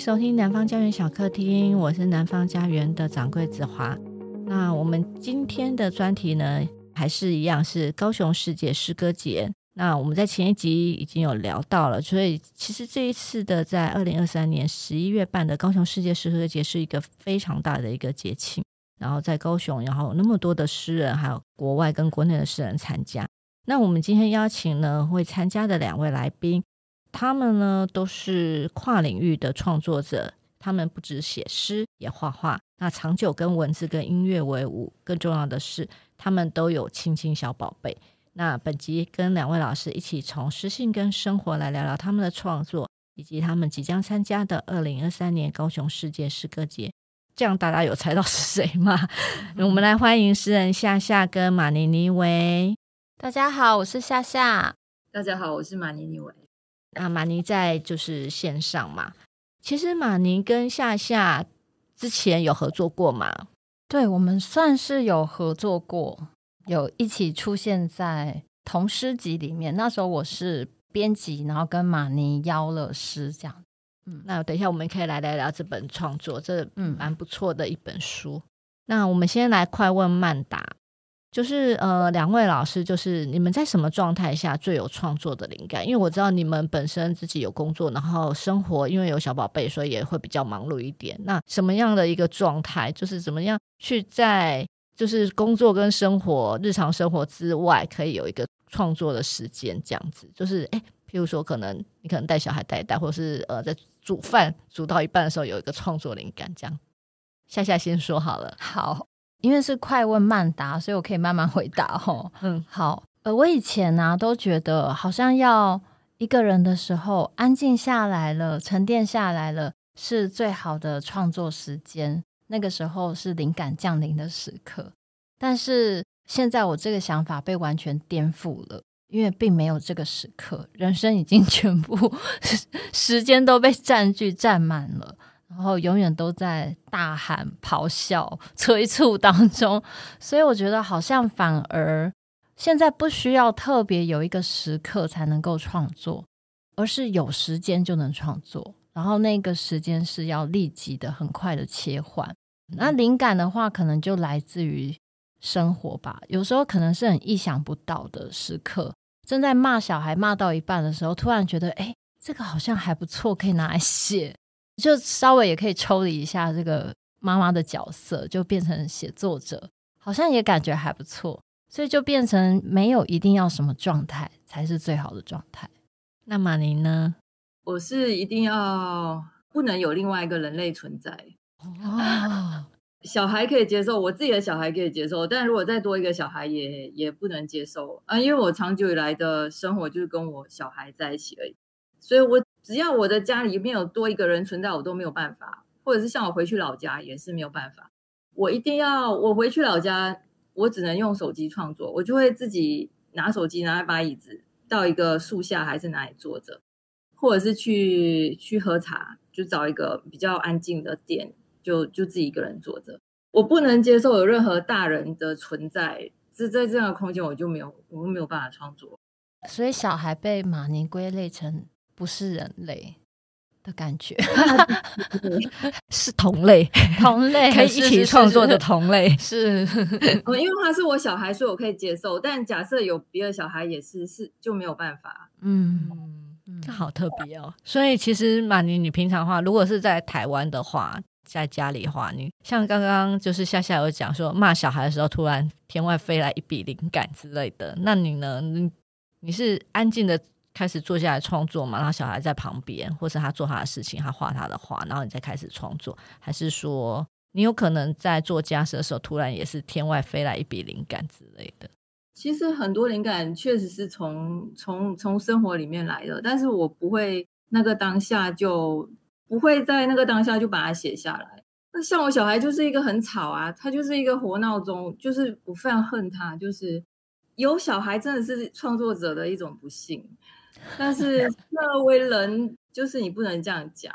收听南方家园小客厅，我是南方家园的掌柜子华。那我们今天的专题呢，还是一样是高雄世界诗歌节。那我们在前一集已经有聊到了，所以其实这一次的在二零二三年十一月办的高雄世界诗歌节是一个非常大的一个节庆。然后在高雄，然后有那么多的诗人，还有国外跟国内的诗人参加。那我们今天邀请呢会参加的两位来宾，他们呢都是跨领域的创作者，他们不只写诗，也画画。那长久跟文字跟音乐为伍，更重要的是，他们都有亲亲小宝贝。那本集跟两位老师一起从诗性跟生活来聊聊他们的创作，以及他们即将参加的二零二三年高雄世界诗歌节。这样大家有猜到是谁吗？嗯、我们来欢迎诗人夏夏跟马尼尼维。大家好，我是夏夏。大家好，我是马尼尼维。那马尼在就是线上嘛。其实马尼跟夏夏之前有合作过吗？对，我们算是有合作过，有一起出现在同诗集里面。那时候我是编辑，然后跟马尼邀了诗这样。嗯，那等一下我们可以来聊聊这本创作，这嗯蛮不错的一本书。嗯、那我们先来快问慢答，就是呃，两位老师，就是你们在什么状态下最有创作的灵感？因为我知道你们本身自己有工作，然后生活因为有小宝贝，所以也会比较忙碌一点。那什么样的一个状态，就是怎么样去在就是工作跟生活日常生活之外，可以有一个创作的时间？这样子，就是哎。譬如说，可能你可能带小孩带一带，或是呃，在煮饭煮到一半的时候有一个创作灵感，这样。夏夏先说好了。好，因为是快问慢答，所以我可以慢慢回答哦。嗯，好。呃，我以前呢、啊、都觉得，好像要一个人的时候安静下来了，沉淀下来了，是最好的创作时间。那个时候是灵感降临的时刻。但是现在我这个想法被完全颠覆了。因为并没有这个时刻，人生已经全部 时间都被占据占满了，然后永远都在大喊、咆哮、催促当中，所以我觉得好像反而现在不需要特别有一个时刻才能够创作，而是有时间就能创作，然后那个时间是要立即的、很快的切换。那灵感的话，可能就来自于生活吧，有时候可能是很意想不到的时刻。正在骂小孩骂到一半的时候，突然觉得，哎，这个好像还不错，可以拿来写，就稍微也可以抽离一下这个妈妈的角色，就变成写作者，好像也感觉还不错，所以就变成没有一定要什么状态才是最好的状态。那马尼呢？我是一定要不能有另外一个人类存在。哦。小孩可以接受，我自己的小孩可以接受，但如果再多一个小孩也也不能接受啊！因为我长久以来的生活就是跟我小孩在一起而已，所以我只要我的家里面有多一个人存在，我都没有办法，或者是像我回去老家也是没有办法。我一定要我回去老家，我只能用手机创作，我就会自己拿手机，拿一把椅子到一个树下还是哪里坐着，或者是去去喝茶，就找一个比较安静的店。就就自己一个人坐着，我不能接受有任何大人的存在，是在这样的空间，我就没有，我没有办法创作。所以小孩被马尼归类成不是人类的感觉，是同类，同类 可以一起创作的同类，是，是，是，是，是。因为他是我小孩，所以我可以接受。但假设有别的小孩也是，是就没有办法。嗯，这好特别哦。所以其实马尼，你平常话，如果是在台湾的话。在家里的话，你像刚刚就是夏夏有讲说骂小孩的时候，突然天外飞来一笔灵感之类的，那你呢？你你是安静的开始坐下来创作嘛？然后小孩在旁边，或是他做他的事情，他画他的画，然后你再开始创作，还是说你有可能在做家事的时候，突然也是天外飞来一笔灵感之类的？其实很多灵感确实是从从从生活里面来的，但是我不会那个当下就。不会在那个当下就把它写下来。那像我小孩就是一个很吵啊，他就是一个活闹钟，就是我非常恨他。就是有小孩真的是创作者的一种不幸，但是那为人就是你不能这样讲。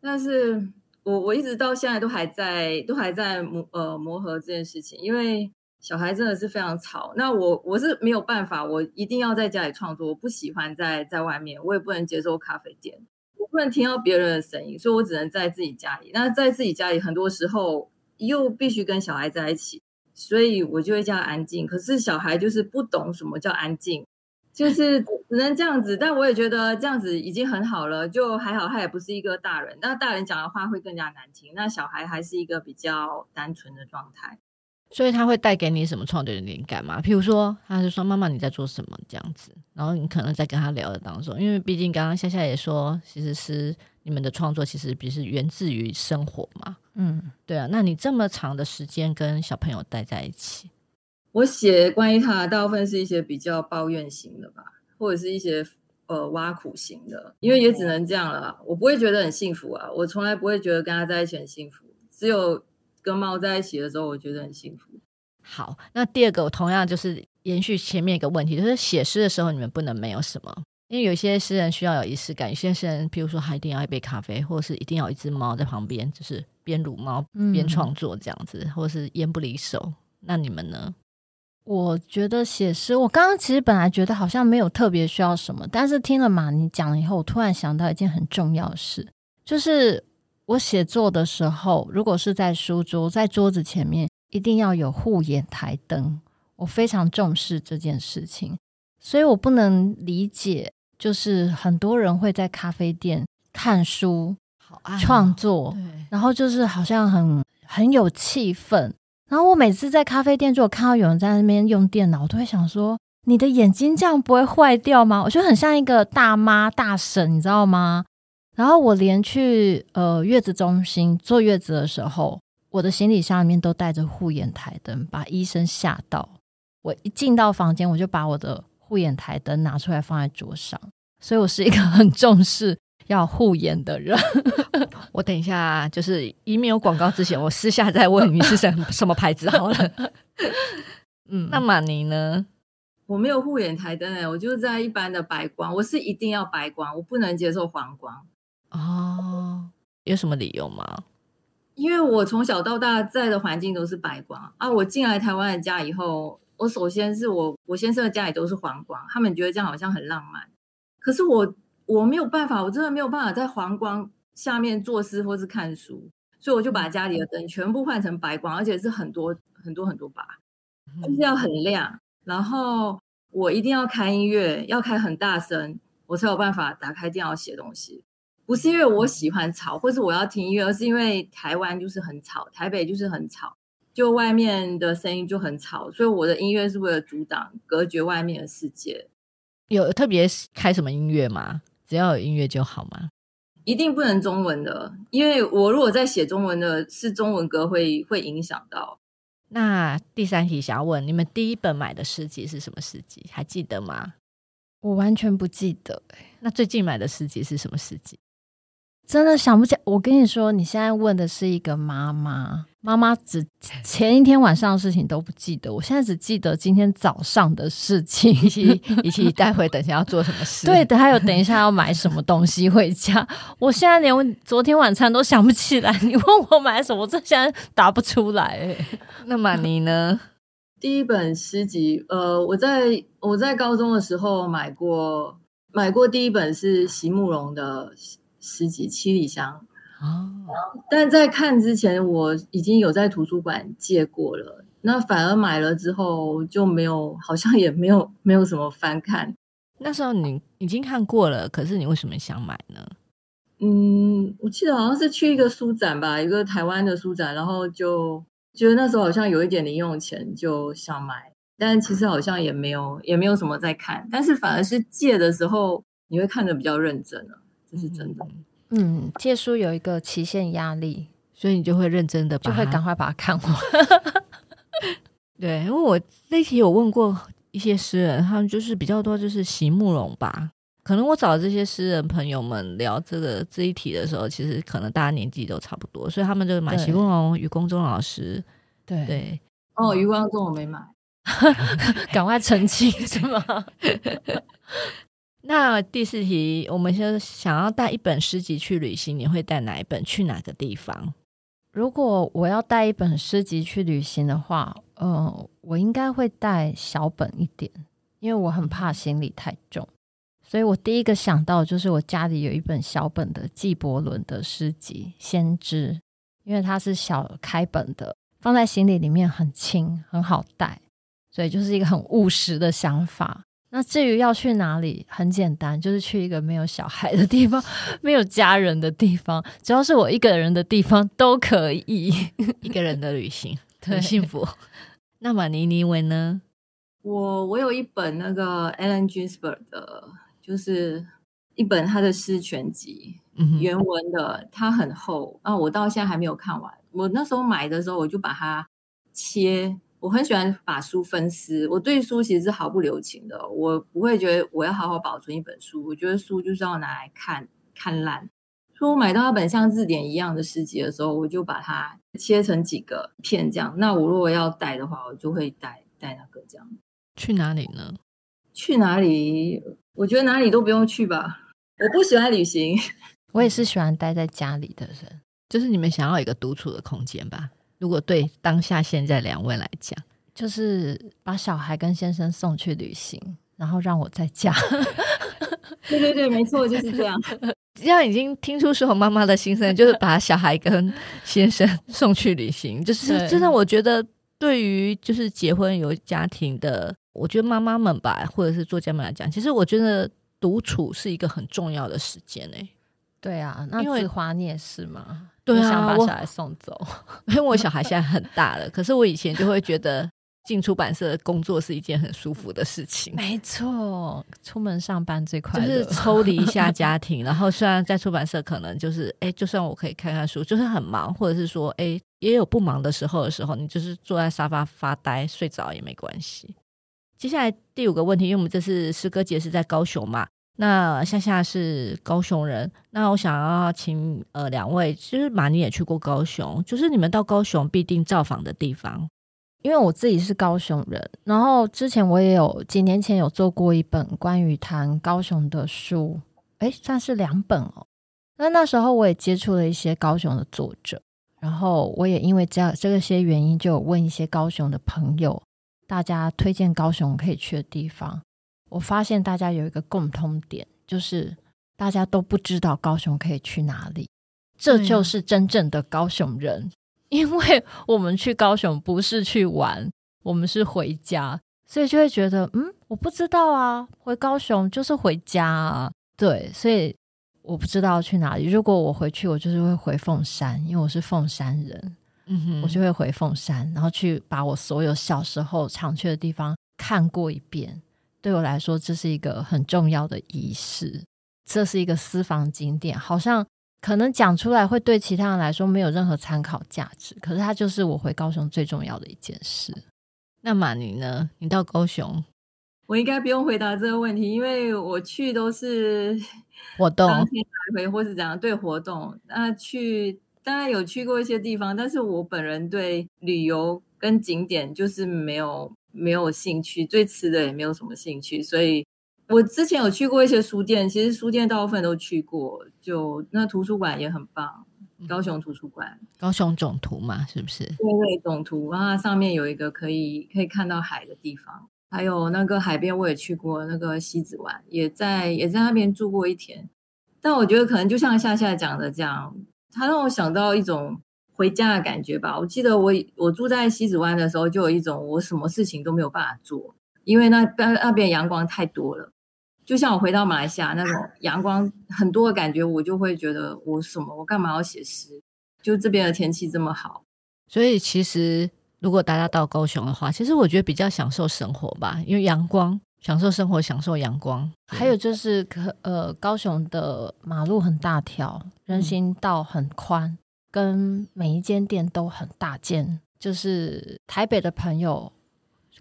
但是我我一直到现在都还在都还在磨呃磨合这件事情，因为小孩真的是非常吵。那我我是没有办法，我一定要在家里创作，我不喜欢在在外面，我也不能接受咖啡店。我不能听到别人的声音，所以我只能在自己家里。那在自己家里，很多时候又必须跟小孩在一起，所以我就会叫安静。可是小孩就是不懂什么叫安静，就是只能这样子。但我也觉得这样子已经很好了，就还好，他也不是一个大人。那大人讲的话会更加难听，那小孩还是一个比较单纯的状态。所以他会带给你什么创作的灵感吗？譬如说，他是说妈妈你在做什么这样子，然后你可能在跟他聊的当中，因为毕竟刚刚夏夏也说，其实是你们的创作其实不是源自于生活嘛。嗯，对啊。那你这么长的时间跟小朋友待在一起，我写关于他的大部分是一些比较抱怨型的吧，或者是一些呃挖苦型的，因为也只能这样了。我不会觉得很幸福啊，我从来不会觉得跟他在一起很幸福，只有。跟猫在一起的时候，我觉得很幸福。好，那第二个我同样就是延续前面一个问题，就是写诗的时候，你们不能没有什么，因为有些诗人需要有仪式感，有些诗人，譬如说，他一定要一杯咖啡，或者是一定要一只猫在旁边，就是边撸猫边创作这样子，嗯、或者是烟不离手。那你们呢？我觉得写诗，我刚刚其实本来觉得好像没有特别需要什么，但是听了马尼讲了以后，我突然想到一件很重要的事，就是。我写作的时候，如果是在书桌，在桌子前面，一定要有护眼台灯。我非常重视这件事情，所以我不能理解，就是很多人会在咖啡店看书、创作，然后就是好像很很有气氛。然后我每次在咖啡店，如果看到有人在那边用电脑，我都会想说：你的眼睛这样不会坏掉吗？我觉得很像一个大妈大婶，你知道吗？然后我连去呃月子中心坐月子的时候，我的行李箱里面都带着护眼台灯，把医生吓到。我一进到房间，我就把我的护眼台灯拿出来放在桌上。所以我是一个 很重视要护眼的人。我等一下就是以免有广告之前，我私下再问你是什么什么牌子好了。嗯，那马尼呢？我没有护眼台灯哎，我就在一般的白光，我是一定要白光，我不能接受黄光。哦，有什么理由吗？因为我从小到大在的环境都是白光啊。我进来台湾的家以后，我首先是我我先生的家里都是黄光，他们觉得这样好像很浪漫。可是我我没有办法，我真的没有办法在黄光下面作诗或是看书，所以我就把家里的灯全部换成白光，而且是很多很多很多把，就是要很亮。然后我一定要开音乐，要开很大声，我才有办法打开电脑写东西。不是因为我喜欢吵，或是我要听音乐，而是因为台湾就是很吵，台北就是很吵，就外面的声音就很吵，所以我的音乐是为了阻挡、隔绝外面的世界。有特别开什么音乐吗？只要有音乐就好吗？一定不能中文的，因为我如果在写中文的，是中文歌会会影响到。那第三题想要问，你们第一本买的诗集是什么诗集？还记得吗？我完全不记得。那最近买的诗集是什么诗集？真的想不起，我跟你说，你现在问的是一个妈妈，妈妈只前一天晚上的事情都不记得，我现在只记得今天早上的事情，以及以及待会等一下要做什么事。对，等还有等一下要买什么东西回家，我现在连昨天晚餐都想不起来。你问我买什么，我这现在答不出来。那么你呢？第一本诗集，呃，我在我在高中的时候买过，买过第一本是席慕蓉的。诗集《七里香》哦，但在看之前我已经有在图书馆借过了，那反而买了之后就没有，好像也没有没有什么翻看。那时候你已经看过了，可是你为什么想买呢？嗯，我记得好像是去一个书展吧，一个台湾的书展，然后就觉得那时候好像有一点零用钱，就想买，但其实好像也没有也没有什么在看，但是反而是借的时候你会看的比较认真了。这是真的，嗯，借书有一个期限压力，所以你就会认真的，就会赶快把它看完。对，因为我那题有问过一些诗人，他们就是比较多，就是席慕蓉吧。可能我找这些诗人朋友们聊这个这一题的时候，其实可能大家年纪都差不多，所以他们就买席慕蓉、余光中老师。对对，哦，余光中我没买，赶快澄清是吗？那第四题，我们先想要带一本诗集去旅行，你会带哪一本？去哪个地方？如果我要带一本诗集去旅行的话，呃，我应该会带小本一点，因为我很怕行李太重，所以我第一个想到就是我家里有一本小本的纪伯伦的诗集《先知》，因为它是小开本的，放在行李里面很轻，很好带，所以就是一个很务实的想法。那至于要去哪里，很简单，就是去一个没有小孩的地方，没有家人的地方，只要是我一个人的地方都可以。一个人的旅行很幸福。那马尼尼维呢？我我有一本那个 Allen Ginsberg 的。就是一本他的诗全集，原文的，它很厚啊。我到现在还没有看完。我那时候买的时候，我就把它切。我很喜欢把书分撕，我对书其实是毫不留情的。我不会觉得我要好好保存一本书，我觉得书就是要拿来看看烂。所以我买到一本像字典一样的诗集的时候，我就把它切成几个片这样。那我如果要带的话，我就会带带那个这样。去哪里呢？去哪里？我觉得哪里都不用去吧。我不喜欢旅行，我也是喜欢待在家里的人。就是你们想要一个独处的空间吧？如果对当下现在两位来讲，就是把小孩跟先生送去旅行，然后让我在家。对对对，没错，就是这样。这样已经听出所有妈妈的心声，就是把小孩跟先生送去旅行，就是真的。我觉得对于就是结婚有家庭的。我觉得妈妈们吧，或者是作家们来讲，其实我觉得独处是一个很重要的时间诶、欸。对啊，那子华你也是吗？对啊，想把小孩送走，因为我小孩现在很大了。可是我以前就会觉得进出版社工作是一件很舒服的事情。没错，出门上班最快乐，就是 抽离一下家庭。然后虽然在出版社可能就是哎，就算我可以看看书，就是很忙，或者是说哎，也有不忙的时候的时候，你就是坐在沙发发呆睡着也没关系。接下来第五个问题，因为我们这次诗歌节是在高雄嘛，那夏夏是高雄人，那我想要请呃两位，其实马尼也去过高雄，就是你们到高雄必定造访的地方。因为我自己是高雄人，然后之前我也有几年前有做过一本关于谈高雄的书，诶，算是两本哦。那那时候我也接触了一些高雄的作者，然后我也因为这样这些原因，就有问一些高雄的朋友。大家推荐高雄可以去的地方，我发现大家有一个共通点，就是大家都不知道高雄可以去哪里。这就是真正的高雄人，因为我们去高雄不是去玩，我们是回家，所以就会觉得，嗯，我不知道啊，回高雄就是回家啊，对，所以我不知道去哪里。如果我回去，我就是会回凤山，因为我是凤山人。嗯哼，我就会回凤山，然后去把我所有小时候常去的地方看过一遍。对我来说，这是一个很重要的仪式，这是一个私房景点。好像可能讲出来会对其他人来说没有任何参考价值，可是它就是我回高雄最重要的一件事。那马尼呢？你到高雄，我应该不用回答这个问题，因为我去都是 活动，当天来回或是怎样对活动。那去。当然有去过一些地方，但是我本人对旅游跟景点就是没有没有兴趣，对吃的也没有什么兴趣，所以我之前有去过一些书店，其实书店大部分都去过，就那图书馆也很棒，高雄图书馆，高雄总图嘛，是不是？对对，总图，然后上面有一个可以可以看到海的地方，还有那个海边我也去过，那个西子湾也在也在那边住过一天，但我觉得可能就像夏夏讲的这样。他让我想到一种回家的感觉吧。我记得我我住在西子湾的时候，就有一种我什么事情都没有办法做，因为那那那边阳光太多了。就像我回到马来西亚那种 阳光很多的感觉，我就会觉得我什么我干嘛要写诗？就这边的天气这么好，所以其实如果大家到高雄的话，其实我觉得比较享受生活吧，因为阳光。享受生活，享受阳光。还有就是，可呃，高雄的马路很大条，人行道很宽，嗯、跟每一间店都很大间，就是台北的朋友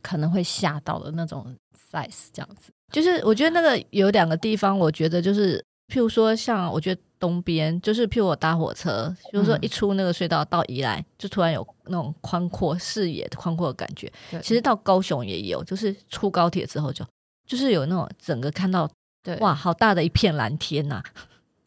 可能会吓到的那种 size 这样子。就是我觉得那个有两个地方，我觉得就是，譬如说像我觉得东边，就是譬如我搭火车，就是说一出那个隧道到宜兰，就突然有那种宽阔视野、宽阔的感觉。其实到高雄也有，就是出高铁之后就。就是有那种整个看到，对，哇，好大的一片蓝天呐、啊！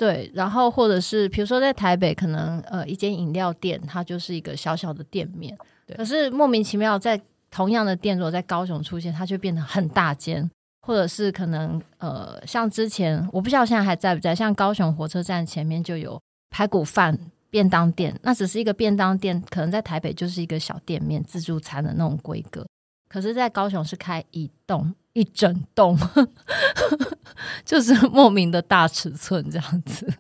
对，然后或者是比如说在台北，可能呃一间饮料店，它就是一个小小的店面，对可是莫名其妙在同样的店，如果在高雄出现，它就变得很大间，或者是可能呃，像之前我不知道现在还在不在，像高雄火车站前面就有排骨饭便当店，那只是一个便当店，可能在台北就是一个小店面自助餐的那种规格，可是，在高雄是开一栋一整栋，就是莫名的大尺寸这样子。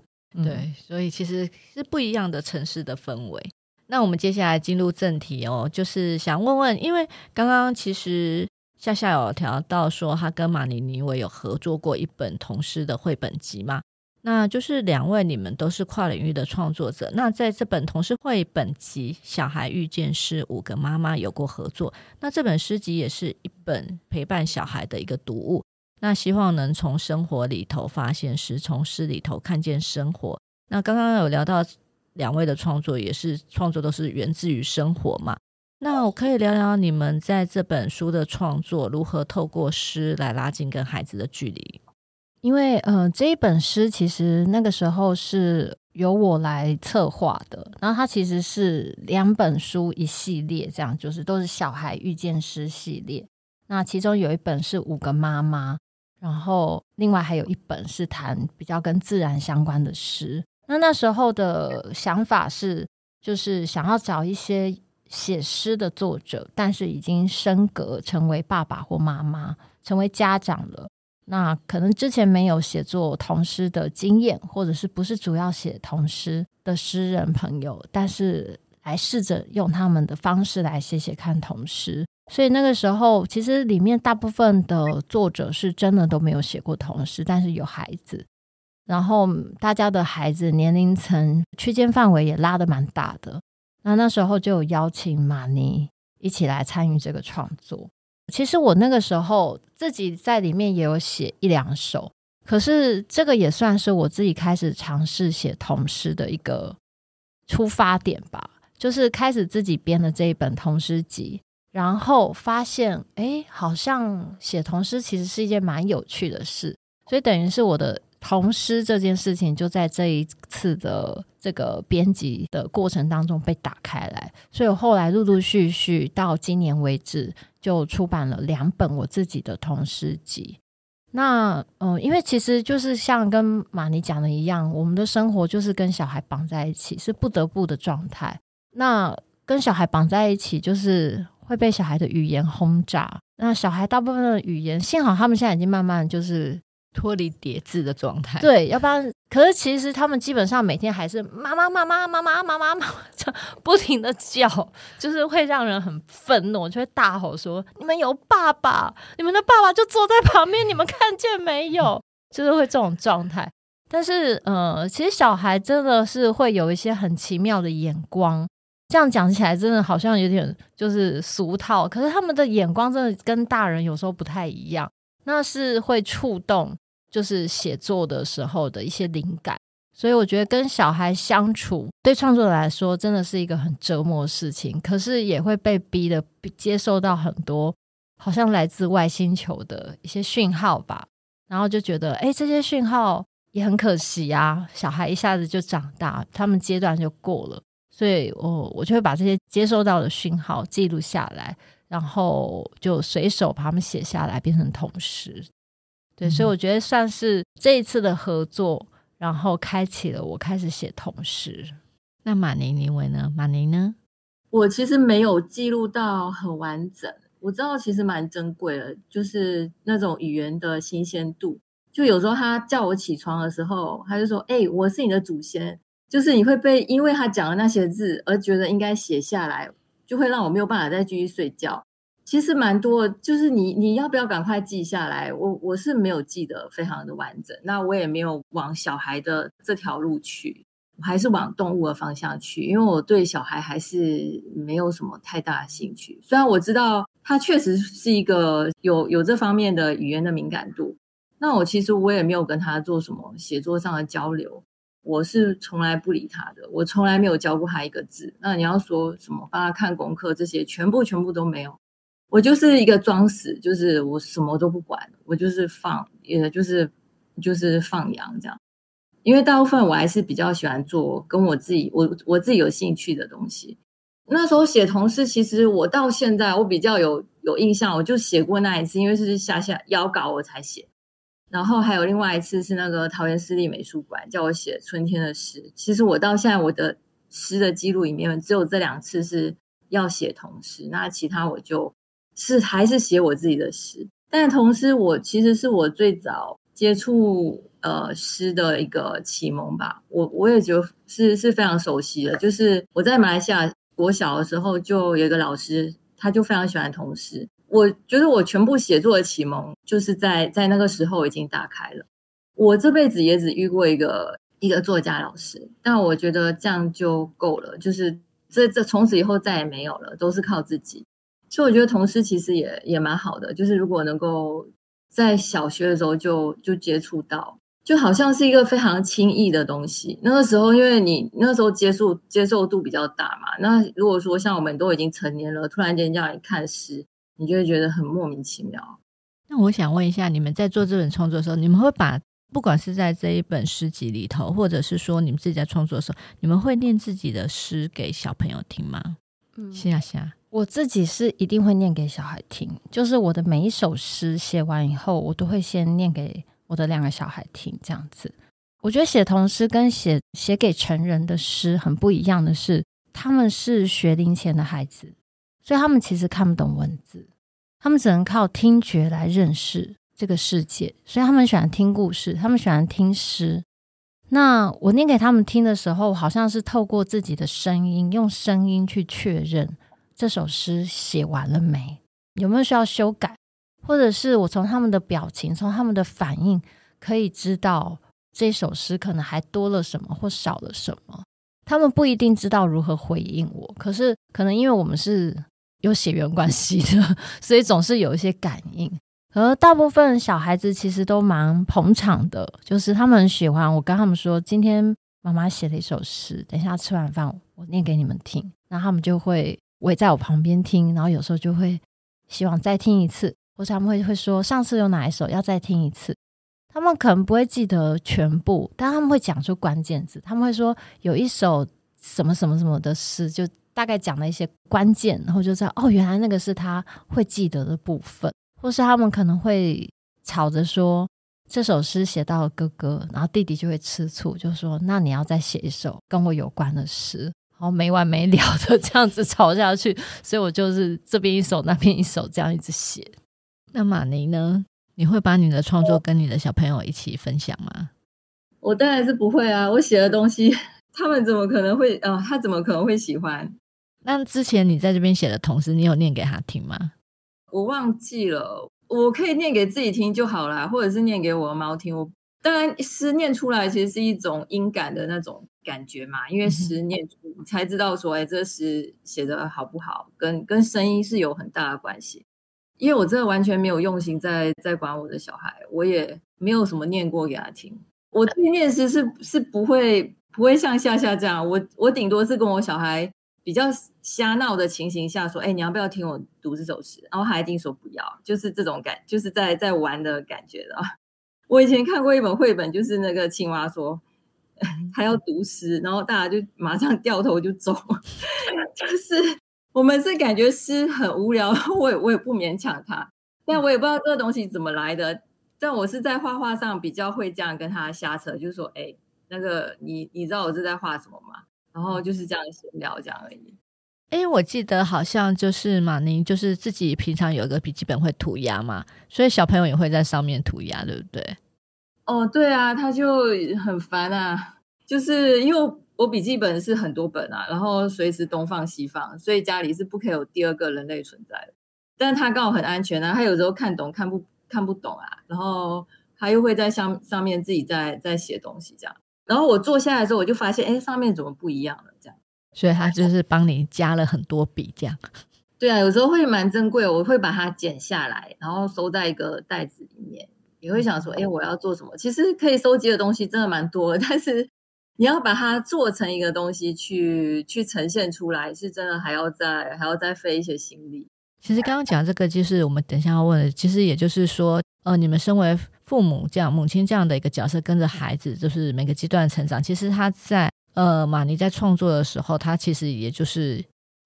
对，所以其实是不一样的城市的氛围。那我们接下来进入正题哦，就是想问问，因为刚刚其实夏夏有聊到说，他跟马尼尼维有合作过一本童诗的绘本集嘛？那就是两位你们都是跨领域的创作者，那在这本童诗绘本集《小孩遇见诗》五个妈妈有过合作，那这本诗集也是一本陪伴小孩的一个读物，那希望能从生活里头发现诗，从诗里头看见生活。那刚刚有聊到。两位的创作也是创作都是源自于生活嘛？那我可以聊聊你们在这本书的创作如何透过诗来拉近跟孩子的距离？因为呃，这一本诗其实那个时候是由我来策划的，然后它其实是两本书一系列，这样就是都是小孩遇见诗系列。那其中有一本是五个妈妈，然后另外还有一本是谈比较跟自然相关的诗。那那时候的想法是，就是想要找一些写诗的作者，但是已经升格成为爸爸或妈妈，成为家长了。那可能之前没有写作童诗的经验，或者是不是主要写童诗的诗人朋友，但是来试着用他们的方式来写写看童诗。所以那个时候，其实里面大部分的作者是真的都没有写过童诗，但是有孩子。然后大家的孩子年龄层区间范围也拉得蛮大的，那那时候就有邀请马尼一起来参与这个创作。其实我那个时候自己在里面也有写一两首，可是这个也算是我自己开始尝试写童诗的一个出发点吧，就是开始自己编的这一本童诗集，然后发现哎，好像写童诗其实是一件蛮有趣的事，所以等于是我的。童诗这件事情就在这一次的这个编辑的过程当中被打开来，所以我后来陆陆续续到今年为止就出版了两本我自己的童诗集。那嗯，因为其实就是像跟马尼讲的一样，我们的生活就是跟小孩绑在一起，是不得不的状态。那跟小孩绑在一起，就是会被小孩的语言轰炸。那小孩大部分的语言，幸好他们现在已经慢慢就是。脱离叠字的状态，对，要不然，可是其实他们基本上每天还是妈妈妈妈妈妈妈妈妈这样不停的叫，就是会让人很愤怒，就会大吼说：“你们有爸爸，你们的爸爸就坐在旁边，你们看见没有？”就是会这种状态。但是，呃，其实小孩真的是会有一些很奇妙的眼光，这样讲起来真的好像有点就是俗套，可是他们的眼光真的跟大人有时候不太一样。那是会触动，就是写作的时候的一些灵感，所以我觉得跟小孩相处，对创作者来说真的是一个很折磨的事情。可是也会被逼的接受到很多好像来自外星球的一些讯号吧，然后就觉得，哎，这些讯号也很可惜啊，小孩一下子就长大，他们阶段就过了，所以我我就会把这些接收到的讯号记录下来。然后就随手把它们写下来，变成童诗。对，嗯、所以我觉得算是这一次的合作，然后开启了我开始写童诗。那马尼尼维呢？马尼呢？我其实没有记录到很完整。我知道其实蛮珍贵的，就是那种语言的新鲜度。就有时候他叫我起床的时候，他就说：“哎、欸，我是你的祖先。”就是你会被因为他讲的那些字而觉得应该写下来。就会让我没有办法再继续睡觉。其实蛮多，就是你你要不要赶快记下来？我我是没有记得非常的完整。那我也没有往小孩的这条路去，我还是往动物的方向去，因为我对小孩还是没有什么太大的兴趣。虽然我知道他确实是一个有有这方面的语言的敏感度，那我其实我也没有跟他做什么写作上的交流。我是从来不理他的，我从来没有教过他一个字。那你要说什么帮他看功课这些，全部全部都没有。我就是一个装死，就是我什么都不管，我就是放，也就是就是放羊这样。因为大部分我还是比较喜欢做跟我自己我我自己有兴趣的东西。那时候写同事，其实我到现在我比较有有印象，我就写过那一次，因为是下下邀稿我才写。然后还有另外一次是那个桃园市立美术馆叫我写春天的诗。其实我到现在我的诗的记录里面，只有这两次是要写童诗，那其他我就是还是写我自己的诗。但童诗我其实是我最早接触呃诗的一个启蒙吧。我我也觉得是是非常熟悉的，就是我在马来西亚。我小的时候就有一个老师，他就非常喜欢童诗。我觉得我全部写作的启蒙就是在在那个时候已经打开了。我这辈子也只遇过一个一个作家老师，但我觉得这样就够了。就是这这从此以后再也没有了，都是靠自己。所以我觉得童诗其实也也蛮好的，就是如果能够在小学的时候就就接触到。就好像是一个非常轻易的东西。那个时候，因为你那时候接受接受度比较大嘛。那如果说像我们都已经成年了，突然间叫你看诗，你就会觉得很莫名其妙。那我想问一下，你们在做这本创作的时候，你们会把不管是在这一本诗集里头，或者是说你们自己在创作的时候，你们会念自己的诗给小朋友听吗？嗯，是啊，是啊，我自己是一定会念给小孩听。就是我的每一首诗写完以后，我都会先念给。我的两个小孩听这样子，我觉得写童诗跟写写给成人的诗很不一样的是，他们是学龄前的孩子，所以他们其实看不懂文字，他们只能靠听觉来认识这个世界，所以他们喜欢听故事，他们喜欢听诗。那我念给他们听的时候，好像是透过自己的声音，用声音去确认这首诗写完了没，有没有需要修改。或者是我从他们的表情，从他们的反应，可以知道这首诗可能还多了什么或少了什么。他们不一定知道如何回应我，可是可能因为我们是有血缘关系的，所以总是有一些感应。而大部分小孩子其实都蛮捧场的，就是他们很喜欢我跟他们说，今天妈妈写了一首诗，等一下吃完饭我念给你们听，然后他们就会围在我旁边听，然后有时候就会希望再听一次。或者他们会会说，上次有哪一首要再听一次，他们可能不会记得全部，但他们会讲出关键字。他们会说有一首什么什么什么的诗，就大概讲了一些关键，然后就知道哦，原来那个是他会记得的部分。或是他们可能会吵着说这首诗写到了哥哥，然后弟弟就会吃醋，就说那你要再写一首跟我有关的诗，然后没完没了的这样子吵下去。所以我就是这边一首那边一首这样一直写。那玛尼呢？你会把你的创作跟你的小朋友一起分享吗？我当然是不会啊！我写的东西，他们怎么可能会啊、呃？他怎么可能会喜欢？那之前你在这边写的同时，你有念给他听吗？我忘记了，我可以念给自己听就好啦，或者是念给我的猫听。我当然诗念出来其实是一种音感的那种感觉嘛，因为诗念出才知道说，哎，这诗写的好不好，跟跟声音是有很大的关系。因为我真的完全没有用心在在管我的小孩，我也没有什么念过给他听。我对念诗是是不会不会像夏夏这样，我我顶多是跟我小孩比较瞎闹的情形下说，哎，你要不要听我读这首诗？然后他一定说不要，就是这种感，就是在在玩的感觉的。我以前看过一本绘本，就是那个青蛙说 他要读诗，然后大家就马上掉头就走，就是。我们是感觉诗很无聊，我也我也不勉强他，但我也不知道这个东西怎么来的。但我是在画画上比较会这样跟他瞎扯，就是说，哎，那个你你知道我是在画什么吗？然后就是这样闲聊这样而已。哎，我记得好像就是马宁，就是自己平常有一个笔记本会涂鸦嘛，所以小朋友也会在上面涂鸦，对不对？哦，对啊，他就很烦啊，就是因为。我笔记本是很多本啊，然后随时东放西放，所以家里是不可以有第二个人类存在的。但他刚好很安全啊，他有时候看懂看不看不懂啊，然后他又会在上上面自己在在写东西这样。然后我坐下来的时候，我就发现，哎，上面怎么不一样了？这样，所以他就是帮你加了很多笔这样。对啊，有时候会蛮珍贵，我会把它剪下来，然后收在一个袋子里面。你会想说，哎，我要做什么？其实可以收集的东西真的蛮多的，但是。你要把它做成一个东西去去呈现出来，是真的还要再还要再费一些心力。其实刚刚讲这个，就是我们等一下要问的。其实也就是说，呃，你们身为父母这样母亲这样的一个角色，跟着孩子，就是每个阶段成长。其实他在呃玛尼在创作的时候，他其实也就是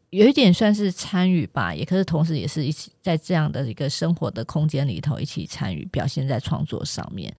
有一点算是参与吧，也可是同时也是一起在这样的一个生活的空间里头一起参与，表现在创作上面。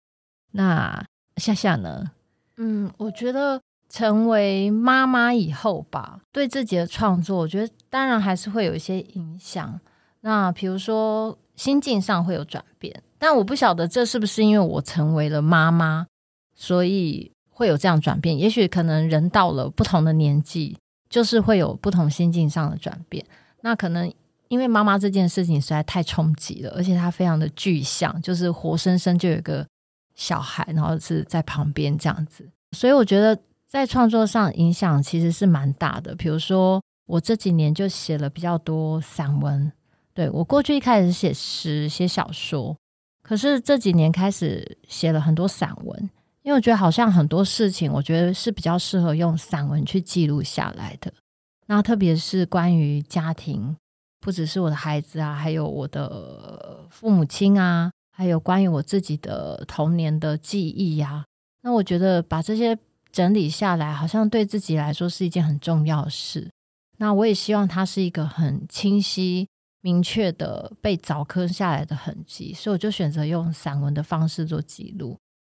那夏夏呢？嗯，我觉得成为妈妈以后吧，对自己的创作，我觉得当然还是会有一些影响。那比如说心境上会有转变，但我不晓得这是不是因为我成为了妈妈，所以会有这样转变。也许可能人到了不同的年纪，就是会有不同心境上的转变。那可能因为妈妈这件事情实在太冲击了，而且它非常的具象，就是活生生就有个。小孩，然后是在旁边这样子，所以我觉得在创作上影响其实是蛮大的。比如说，我这几年就写了比较多散文，对，我过去一开始写诗、写小说，可是这几年开始写了很多散文，因为我觉得好像很多事情，我觉得是比较适合用散文去记录下来的。那特别是关于家庭，不只是我的孩子啊，还有我的父母亲啊。还有关于我自己的童年的记忆呀、那我觉得把这些整理下来，好像对自己来说是一件很重要的事。那我也希望它是一个很清晰、明确的被凿刻下来的痕迹，所以我就选择用散文的方式做记录。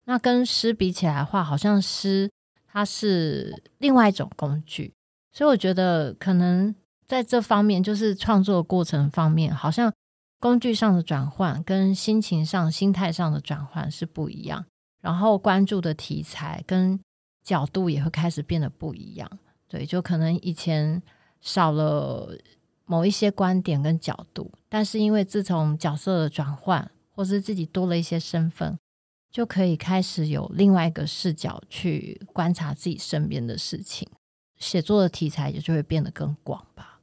那跟诗比起来的话，好像诗它是另外一种工具，所以我觉得可能在这方面，就是创作过程方面，好像。工具上的转换跟心情上、心态上的转换是不一样，然后关注的题材跟角度也会开始变得不一样。对，就可能以前少了某一些观点跟角度，但是因为自从角色的转换，或是自己多了一些身份，就可以开始有另外一个视角去观察自己身边的事情，写作的题材也就会变得更广吧。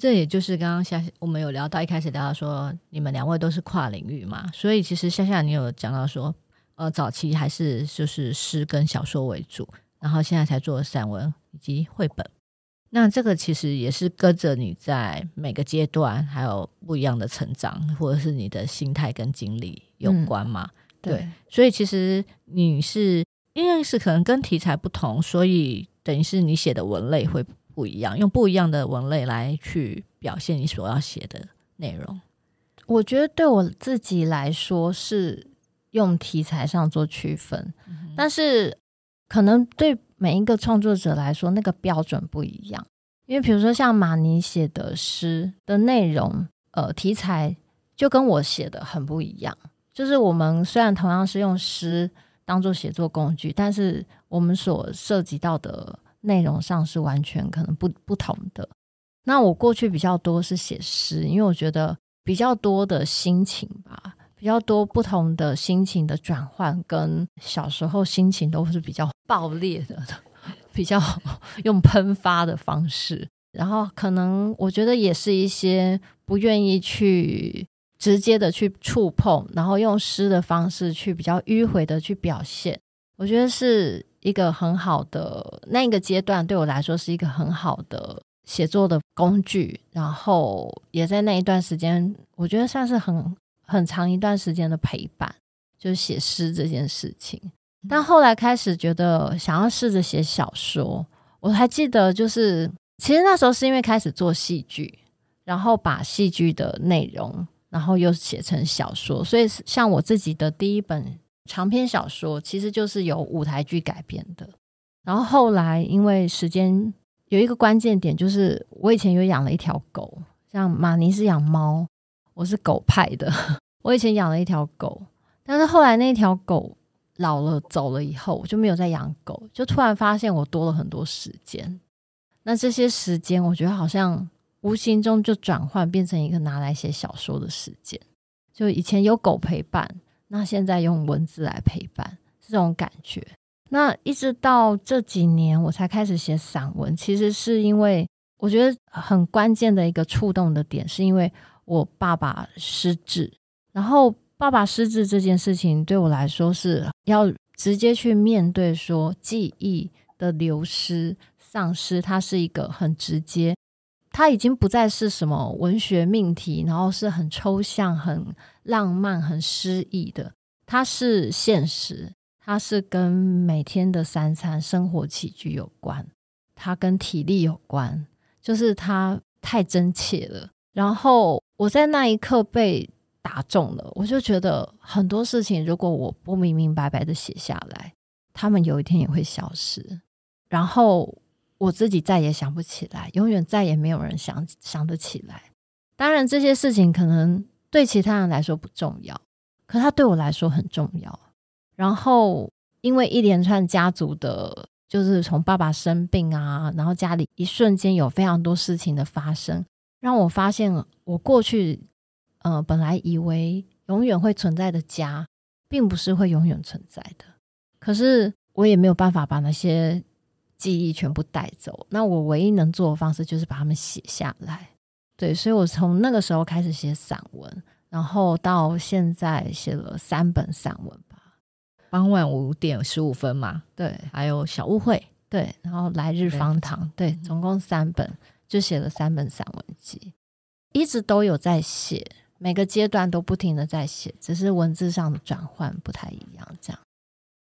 这也就是刚刚夏我们有聊到一开始聊到说，你们两位都是跨领域嘛，所以其实夏夏你有讲到说，呃，早期还是就是诗跟小说为主，然后现在才做散文以及绘本。那这个其实也是跟着你在每个阶段还有不一样的成长，或者是你的心态跟经历有关嘛？嗯、对，对，所以其实你是因为是可能跟题材不同，所以等于是你写的文类会。不一样，用不一样的文类来去表现你所要写的内容。我觉得对我自己来说是用题材上做区分，嗯、但是可能对每一个创作者来说，那个标准不一样。因为比如说像马尼写的诗的内容，呃，题材就跟我写的很不一样。就是我们虽然同样是用诗当做写作工具，但是我们所涉及到的。内容上是完全可能不不同的。那我过去比较多是写诗，因为我觉得比较多的心情吧，比较多不同的心情的转换，跟小时候心情都是比较爆裂的，比较用喷发的方式。然后可能我觉得也是一些不愿意去直接的去触碰，然后用诗的方式去比较迂回的去表现。我觉得是。一个很好的那个阶段，对我来说是一个很好的写作的工具，然后也在那一段时间，我觉得算是很很长一段时间的陪伴，就是写诗这件事情。但后来开始觉得想要试着写小说，我还记得就是其实那时候是因为开始做戏剧，然后把戏剧的内容，然后又写成小说，所以像我自己的第一本。长篇小说其实就是由舞台剧改编的，然后后来因为时间有一个关键点，就是我以前有养了一条狗，像马尼是养猫，我是狗派的。我以前养了一条狗，但是后来那条狗老了走了以后，我就没有再养狗，就突然发现我多了很多时间。那这些时间，我觉得好像无形中就转换变成一个拿来写小说的时间，就以前有狗陪伴。那现在用文字来陪伴，这种感觉。那一直到这几年，我才开始写散文。其实是因为我觉得很关键的一个触动的点，是因为我爸爸失智。然后爸爸失智这件事情对我来说，是要直接去面对说记忆的流失、丧失，它是一个很直接。它已经不再是什么文学命题，然后是很抽象、很浪漫、很诗意的。它是现实，它是跟每天的三餐生活起居有关，它跟体力有关，就是它太真切了。然后我在那一刻被打中了，我就觉得很多事情，如果我不明明白白的写下来，他们有一天也会消失。然后我自己再也想不起来，永远再也没有人想想得起来。当然，这些事情可能对其他人来说不重要，可他对我来说很重要。然后，因为一连串家族的，就是从爸爸生病啊，然后家里一瞬间有非常多事情的发生，让我发现我过去，呃，本来以为永远会存在的家，并不是会永远存在的。可是我也没有办法把那些记忆全部带走。那我唯一能做的方式，就是把它们写下来。对，所以我从那个时候开始写散文，然后到现在写了三本散文吧。傍晚五点十五分嘛，对，还有小误会，对，然后来日方长，对，对，总共三本，就写了三本散文集，一直都有在写，每个阶段都不停的在写，只是文字上的转换不太一样，这样。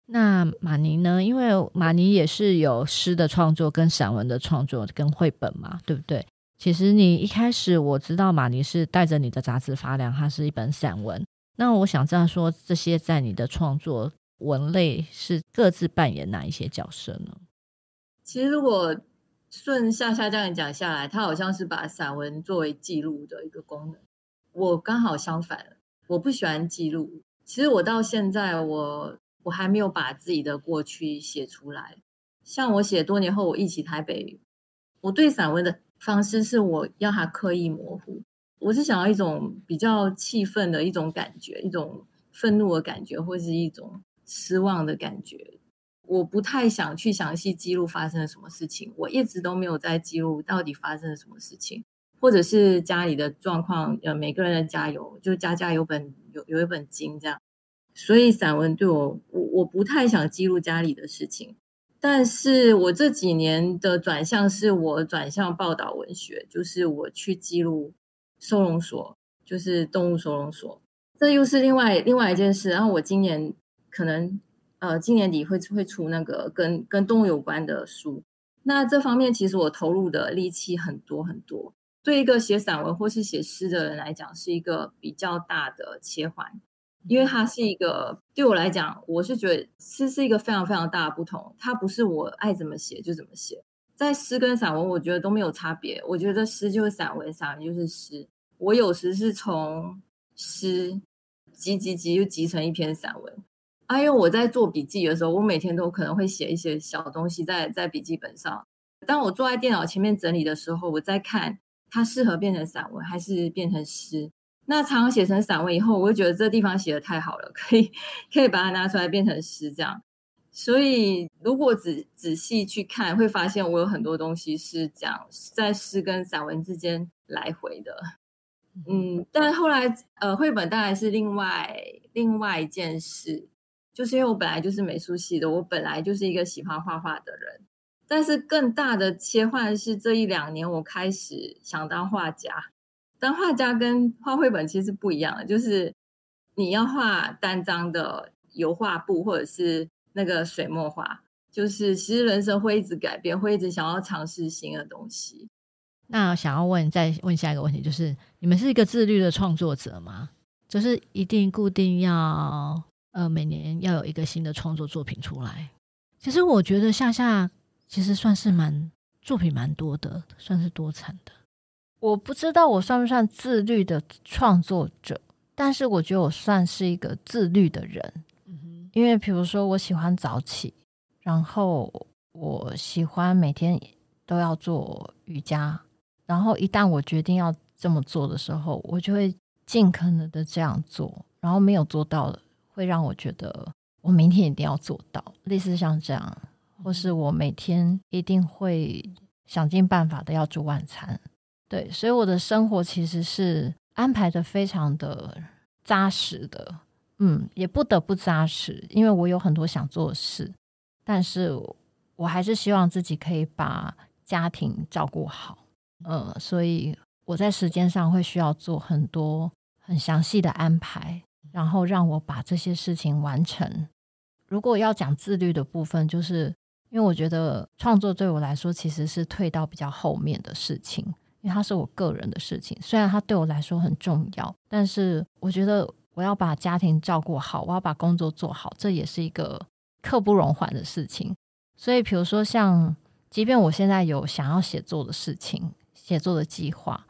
那马尼呢？因为马尼也是有诗的创作、跟散文的创作、跟绘本嘛，对不对？其实你一开始我知道马尼是带着你的杂志发亮，它是一本散文。那我想这样说，这些在你的创作文类是各自扮演哪一些角色呢？其实如果顺下下这样讲下来，它好像是把散文作为记录的一个功能。我刚好相反，我不喜欢记录。其实我到现在，我我还没有把自己的过去写出来。像我写多年后，我忆起台北，我对散文的。方式是我要它刻意模糊，我是想要一种比较气愤的一种感觉，一种愤怒的感觉，或是一种失望的感觉。我不太想去详细记录发生了什么事情，我一直都没有在记录到底发生了什么事情，或者是家里的状况。呃，每个人的家有，就家家有本有有一本经这样，所以散文对我，我我不太想记录家里的事情。但是我这几年的转向是我转向报道文学，就是我去记录收容所，就是动物收容所，这又是另外另外一件事。然后我今年可能呃今年底会会出那个跟跟动物有关的书，那这方面其实我投入的力气很多很多，对一个写散文或是写诗的人来讲，是一个比较大的切换。因为它是一个，对我来讲，我是觉得诗是一个非常非常大的不同。它不是我爱怎么写就怎么写，在诗跟散文，我觉得都没有差别。我觉得诗就是散文，散文就是诗。我有时是从诗集集集就集成一篇散文。啊，因为我在做笔记的时候，我每天都可能会写一些小东西在在笔记本上。当我坐在电脑前面整理的时候，我在看它适合变成散文还是变成诗。那常常写成散文以后，我会觉得这地方写的太好了，可以可以把它拿出来变成诗这样。所以如果仔仔细去看，会发现我有很多东西是讲在诗跟散文之间来回的。嗯，但后来呃，绘本当然是另外另外一件事，就是因为我本来就是美术系的，我本来就是一个喜欢画画的人。但是更大的切换是这一两年，我开始想当画家。当画家跟画绘本其实不一样，就是你要画单张的油画布或者是那个水墨画，就是其实人生会一直改变，会一直想要尝试新的东西。那想要问，再问下一个问题，就是你们是一个自律的创作者吗？就是一定固定要呃每年要有一个新的创作作品出来？其实我觉得夏夏其实算是蛮作品蛮多的，算是多产的。我不知道我算不算自律的创作者，但是我觉得我算是一个自律的人。嗯哼，因为比如说我喜欢早起，然后我喜欢每天都要做瑜伽，然后一旦我决定要这么做的时候，我就会尽可能的这样做，然后没有做到的会让我觉得我明天一定要做到，类似像这样，或是我每天一定会想尽办法的要煮晚餐。对，所以我的生活其实是安排的非常的扎实的，嗯，也不得不扎实，因为我有很多想做的事，但是我还是希望自己可以把家庭照顾好，呃，所以我在时间上会需要做很多很详细的安排，然后让我把这些事情完成。如果要讲自律的部分，就是因为我觉得创作对我来说其实是退到比较后面的事情。因为它是我个人的事情。虽然它对我来说很重要，但是我觉得我要把家庭照顾好，我要把工作做好，这也是一个刻不容缓的事情。所以，比如说像，即便我现在有想要写作的事情、写作的计划，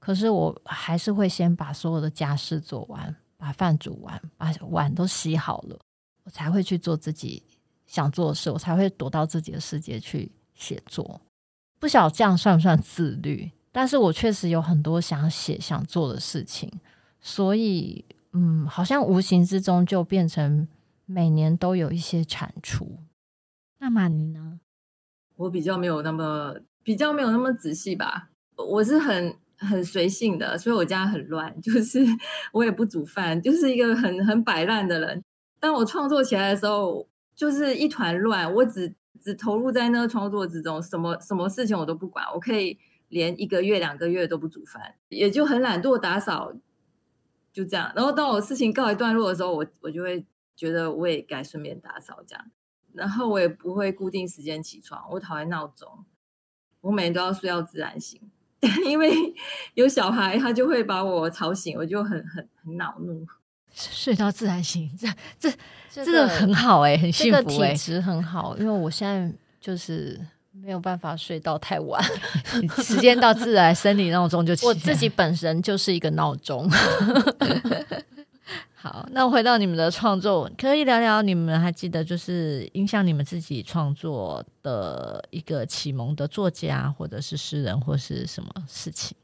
可是我还是会先把所有的家事做完，把饭煮完，把碗都洗好了，我才会去做自己想做的事，我才会躲到自己的世界去写作。不晓得这样算不算自律？但是我确实有很多想写、想做的事情，所以嗯，好像无形之中就变成每年都有一些产出。那么你呢？我比较没有那么比较没有那么仔细吧。我是很很随性的，所以我家很乱，就是我也不煮饭，就是一个很很摆烂的人。当我创作起来的时候，就是一团乱。我只只投入在那个创作之中，什么什么事情我都不管，我可以连一个月两个月都不煮饭，也就很懒惰打扫，就这样。然后当我事情告一段落的时候，我我就会觉得我也该顺便打扫这样。然后我也不会固定时间起床，我讨厌闹钟，我每天都要睡到自然醒，因为有小孩他就会把我吵醒，我就很很很恼怒。睡到自然醒，这这这个、这个很好哎、欸，很幸福哎、欸，这个体质很好。因为我现在就是没有办法睡到太晚，时间到自然，生理闹钟就起。我自己本身就是一个闹钟。好，那回到你们的创作，可以聊聊你们还记得就是影响你们自己创作的一个启蒙的作家，或者是诗人，或是什么事情？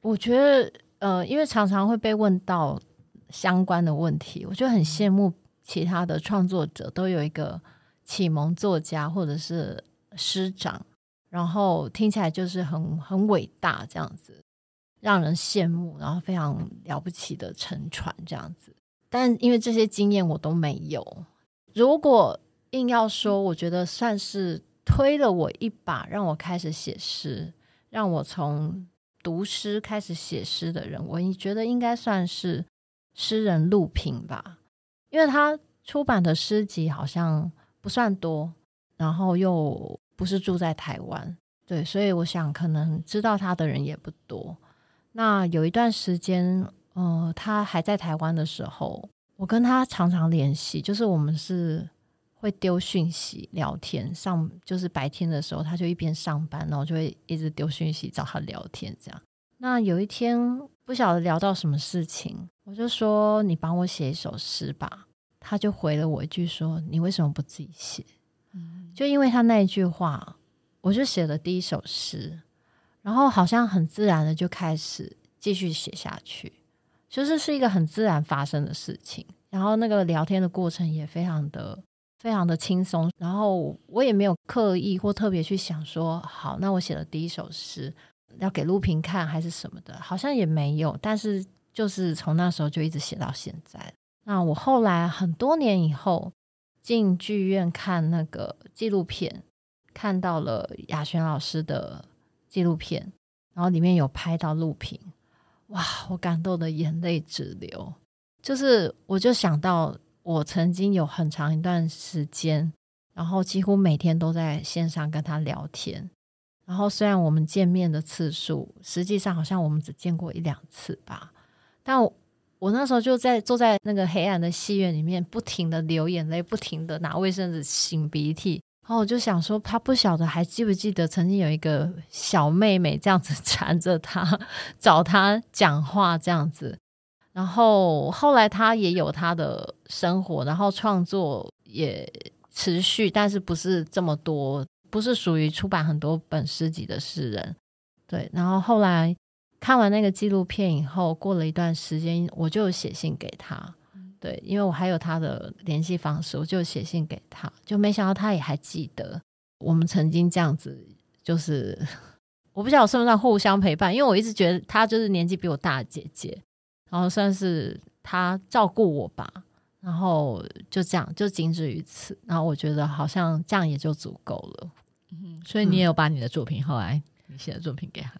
我觉得，呃，因为常常会被问到相关的问题，我就很羡慕其他的创作者都有一个启蒙作家或者是师长，然后听起来就是很很伟大这样子，让人羡慕，然后非常了不起的沉船这样子。但因为这些经验我都没有，如果硬要说，我觉得算是推了我一把，让我开始写诗，让我从读诗开始写诗的人，我觉得应该算是诗人陆平吧，因为他出版的诗集好像不算多，然后又不是住在台湾，对，所以我想可能知道他的人也不多。那有一段时间。呃，他还在台湾的时候，我跟他常常联系，就是我们是会丢讯息聊天，上就是白天的时候，他就一边上班，然后就会一直丢讯息找他聊天，这样。那有一天不晓得聊到什么事情，我就说你帮我写一首诗吧，他就回了我一句说你为什么不自己写？嗯，就因为他那一句话，我就写了第一首诗，然后好像很自然的就开始继续写下去。就是是一个很自然发生的事情，然后那个聊天的过程也非常的非常的轻松，然后我也没有刻意或特别去想说，好，那我写了第一首诗要给陆平看还是什么的，好像也没有，但是就是从那时候就一直写到现在。那我后来很多年以后进剧院看那个纪录片，看到了雅璇老师的纪录片，然后里面有拍到陆平。哇！我感动的眼泪直流，就是我就想到我曾经有很长一段时间，然后几乎每天都在线上跟他聊天，然后虽然我们见面的次数实际上好像我们只见过一两次吧，但我，那时候就在坐在那个黑暗的戏院里面，不停的流眼泪，不停的拿卫生纸擤鼻涕。然后我就想说，他不晓得还记不记得曾经有一个小妹妹这样子 缠着他，找他讲话这样子。然后后来他也有他的生活，然后创作也持续，但是不是这么多，不是属于出版很多本诗集的诗人。对，然后后来看完那个纪录片以后，过了一段时间，我就写信给他。对，因为我还有他的联系方式，我就写信给他，就没想到他也还记得我们曾经这样子，就是我不知道我算不算互相陪伴，因为我一直觉得他就是年纪比我大的姐姐，然后算是他照顾我吧，然后就这样就仅止于此，然后我觉得好像这样也就足够了。嗯，所以你也有把你的作品，嗯，后来你写的作品给他。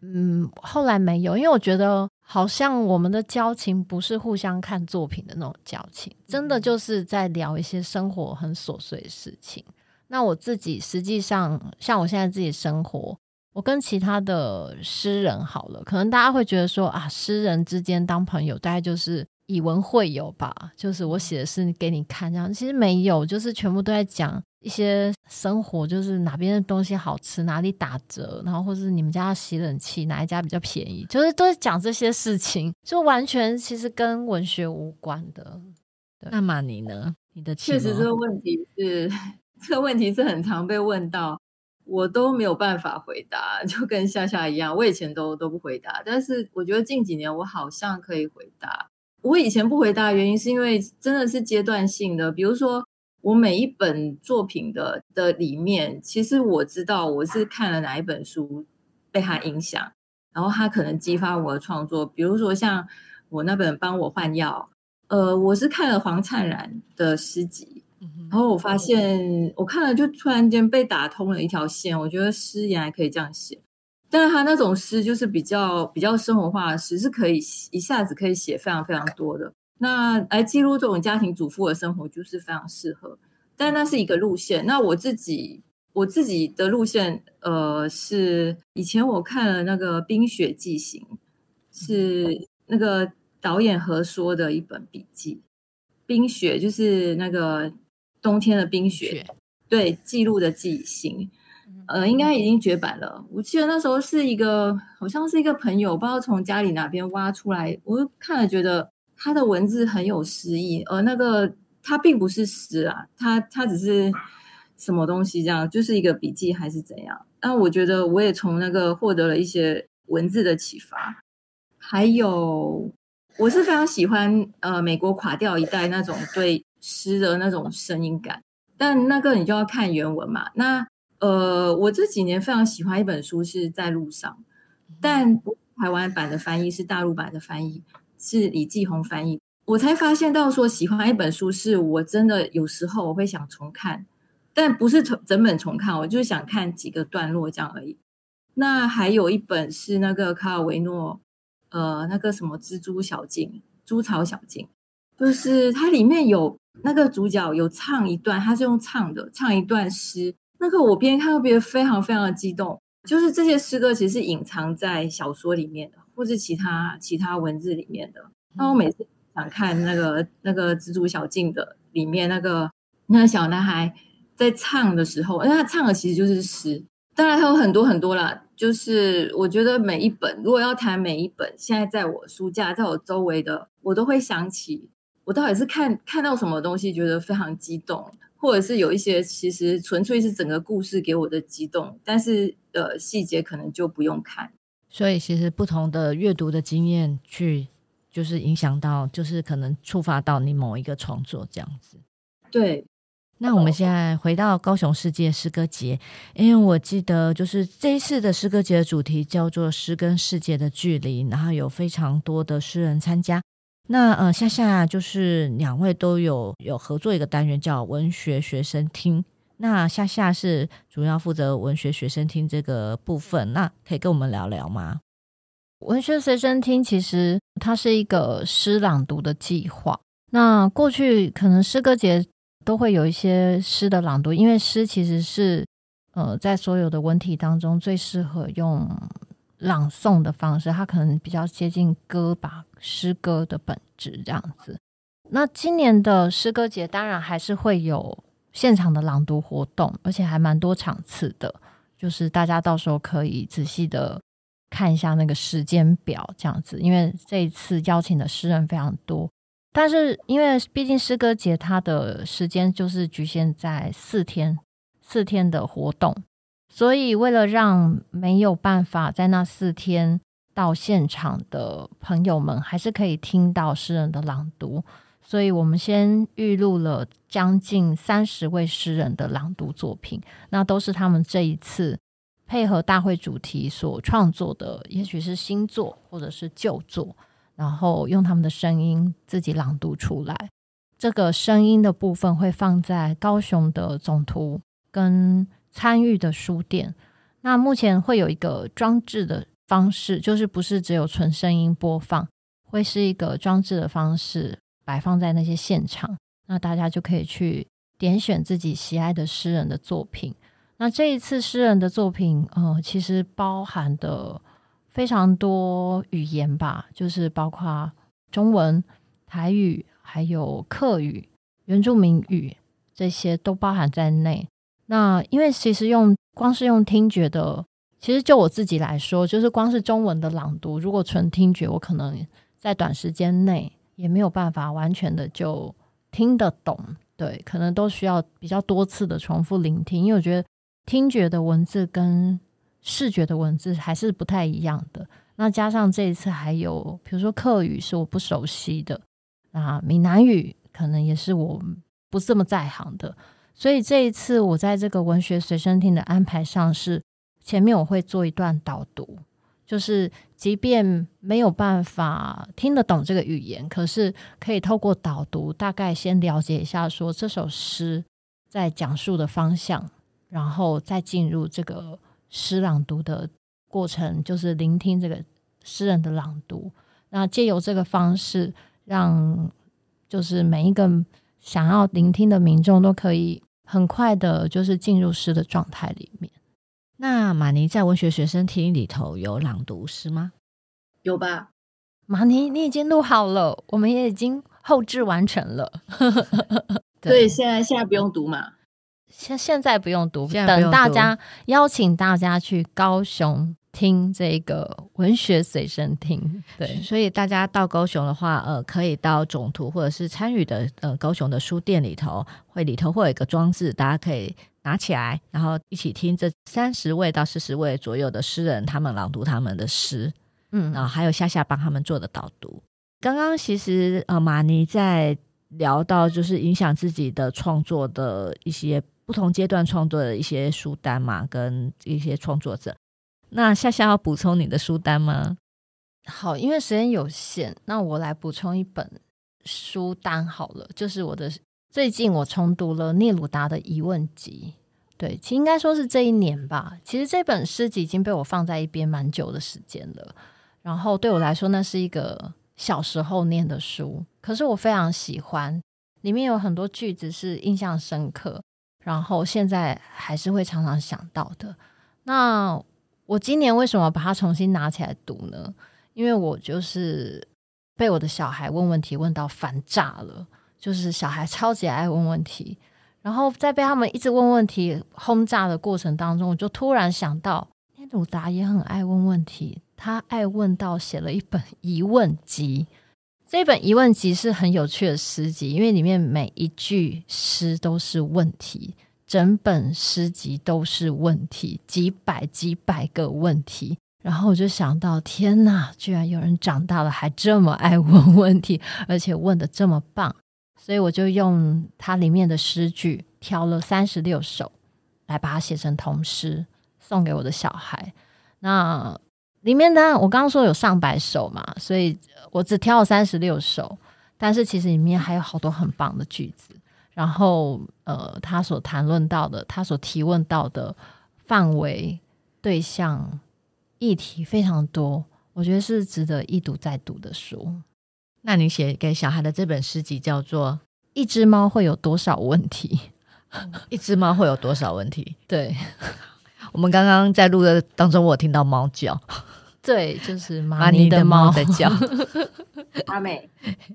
嗯，后来没有，因为我觉得好像我们的交情不是互相看作品的那种交情，真的就是在聊一些生活很琐碎的事情。那我自己实际上，像我现在自己生活，我跟其他的诗人好了，可能大家会觉得说啊，诗人之间当朋友，大概就是以文会友吧，就是我写的是给你看这样。其实没有，就是全部都在讲一些生活，就是哪边的东西好吃，哪里打折，然后或是你们家要洗冷气，哪一家比较便宜，就是都是讲这些事情，就完全其实跟文学无关的。那么你呢？你的确实这个问题是，这个问题是很常被问到。我都没有办法回答，就跟夏夏一样，我以前都都不回答，但是我觉得近几年我好像可以回答。我以前不回答的原因是因为真的是阶段性的，比如说我每一本作品的的里面，其实我知道我是看了哪一本书被他影响，然后他可能激发我的创作。比如说像我那本《帮我换药》，呃，我是看了黄灿然的诗集。然后我发现，我看了就突然间被打通了一条线。我觉得诗原来可以这样写，但是他那种诗就是比较比较生活化的诗，是可以一下子可以写非常非常多的。那来记录这种家庭主妇的生活，就是非常适合。但那是一个路线。那我自己我自己的路线，呃，是以前我看了那个《冰雪纪行》，是那个导演何说的一本笔记。冰雪就是那个。冬天的冰雪，雪对，记录的记行，呃，应该已经绝版了。我记得那时候是一个，好像是一个朋友，不知道从家里哪边挖出来，我看了觉得他的文字很有诗意，而那个他并不是诗啊，他他只是什么东西这样，就是一个笔记还是怎样？那我觉得我也从那个获得了一些文字的启发，还有我是非常喜欢呃美国垮掉一代那种对。诗的那种声音感，但那个你就要看原文嘛。那呃，我这几年非常喜欢一本书，是在路上，但台湾版的翻译是大陆版的翻译，是李继红翻译。我才发现到说，喜欢一本书，是我真的有时候我会想重看，但不是整整本重看，我就是想看几个段落这样而已。那还有一本是那个卡尔维诺，呃，那个什么蜘蛛小径、猪草小径，就是它里面有。那个主角有唱一段，他是用唱的，唱一段诗。那个我边看都觉得非常非常的激动。就是这些诗歌其实是隐藏在小说里面的，或是其他其他文字里面的。那我每次想看那个那个蜘蛛小径的里面那个那个小男孩在唱的时候，因为他唱的其实就是诗。当然还有很多很多啦，就是我觉得每一本，如果要谈每一本，现在在我书架，在我周围的，我都会想起。我到底是看看到什么东西觉得非常激动，或者是有一些其实纯粹是整个故事给我的激动，但是呃细节可能就不用看。所以其实不同的阅读的经验去就是影响到，就是可能触发到你某一个创作这样子。对，那我们现在回到高雄世界诗歌节，因为我记得就是这一次的诗歌节的主题叫做“诗跟世界的距离”，然后有非常多的诗人参加。那呃，夏夏就是两位都有有合作一个单元叫文学学生听。那夏夏是主要负责文学学生听这个部分，那可以跟我们聊聊吗？文学随身听其实它是一个诗朗读的计划。那过去可能诗歌节都会有一些诗的朗读，因为诗其实是呃在所有的文体当中最适合用。朗诵的方式，它可能比较接近歌吧，诗歌的本质这样子。那今年的诗歌节当然还是会有现场的朗读活动，而且还蛮多场次的。就是大家到时候可以仔细的看一下那个时间表，这样子。因为这一次邀请的诗人非常多，但是因为毕竟诗歌节它的时间就是局限在四天，四天的活动。所以，为了让没有办法在那四天到现场的朋友们，还是可以听到诗人的朗读，所以我们先预录了将近三十位诗人的朗读作品，那都是他们这一次配合大会主题所创作的，也许是新作或者是旧作，然后用他们的声音自己朗读出来。这个声音的部分会放在高雄的总图跟。参与的书店，那目前会有一个装置的方式，就是不是只有纯声音播放，会是一个装置的方式摆放在那些现场，那大家就可以去点选自己喜爱的诗人的作品，那这一次诗人的作品，呃，其实包含的非常多语言吧，就是包括中文、台语，还有客语、原住民语这些都包含在内。那因为其实用光是用听觉的，其实就我自己来说，就是光是中文的朗读，如果纯听觉，我可能在短时间内也没有办法完全的就听得懂。对，可能都需要比较多次的重复聆听，因为我觉得。听觉的文字跟视觉的文字还是不太一样的。那加上这一次还有，比如说客语是我不熟悉的，啊，闽南语可能也是我不这么在行的。所以这一次我在这个文学随身听的安排上是，前面我会做一段导读，就是即便没有办法听得懂这个语言，可是可以透过导读大概先了解一下，说这首诗在讲述的方向。然后再进入这个诗朗读的过程，就是聆听这个诗人的朗读。那借由这个方式，让就是每一个想要聆听的民众都可以很快的，就是进入诗的状态里面。那马尼在文学学生厅里头有朗读诗吗？有吧？马尼，你已经录好了，我们也已经后置完成了。对，对，现在现在不用读嘛。现现在不用读，不用读，等大家邀请大家去高雄听这个文学随身听。对，所以大家到高雄的话，呃，可以到总图或者是参与的呃高雄的书店里头，会里头会有一个装置，大家可以拿起来，然后一起听这三十位到四十位左右的诗人他们朗读他们的诗，嗯，然后还有夏夏帮他们做的导读。刚刚其实呃马尼在聊到就是影响自己的创作的一些。不同阶段创作的一些书单嘛，跟一些创作者。那夏夏要补充你的书单吗？好，因为时间有限，那我来补充一本书单好了。就是我的最近我重读了聂鲁达的疑问集，对，其实应该说是这一年吧。其实这本诗集已经被我放在一边蛮久的时间了。然后对我来说，那是一个小时候念的书，可是我非常喜欢，里面有很多句子是印象深刻。然后现在还是会常常想到的。那我今年为什么把它重新拿起来读呢？因为我就是被我的小孩问问题问到烦炸了，就是小孩超级爱问问题。然后在被他们一直问问题轰炸的过程当中，我就突然想到，鲁达也很爱问问题，他爱问到写了一本疑问集。这本疑问集是很有趣的诗集，因为里面每一句诗都是问题，整本诗集都是问题，几百几百个问题。然后我就想到，天哪，居然有人长大了还这么爱问问题，而且问的这么棒。所以我就用它里面的诗句挑了三十六首，来把它写成童诗，送给我的小孩。那里面呢，我刚刚说有上百首嘛，所以。我只挑了三十六首，但是其实里面还有好多很棒的句子。然后，呃，他所谈论到的，他所提问到的范围、对象、议题非常多，我觉得是值得一读再读的书。那你写给小孩的这本诗集叫做《一只猫会有多少问题》？一只猫会有多少问题？对，我们刚刚在录的当中，我有听到猫叫。对，就是 马尼的猫在叫。阿美，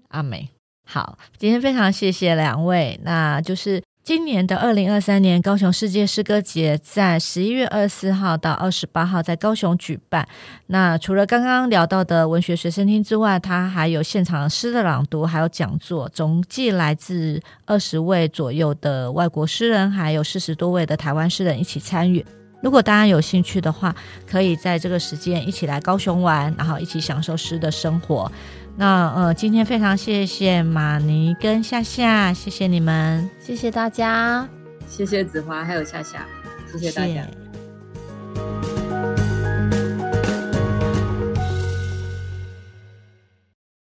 阿美，好，今天非常谢谢两位。那就是今年的二零二三年高雄世界诗歌节，在十一月二十四号到二十八号在高雄举办。那除了刚刚聊到的文学随身听之外，它还有现场诗的朗读，还有讲座，总计来自二十位左右的外国诗人，还有四十多位的台湾诗人一起参与。如果大家有兴趣的话，可以在这个时间一起来高雄玩，然后一起享受诗的生活。那呃今天非常谢谢玛尼跟夏夏谢谢你们。谢谢大家。谢谢子华还有夏夏谢谢大家。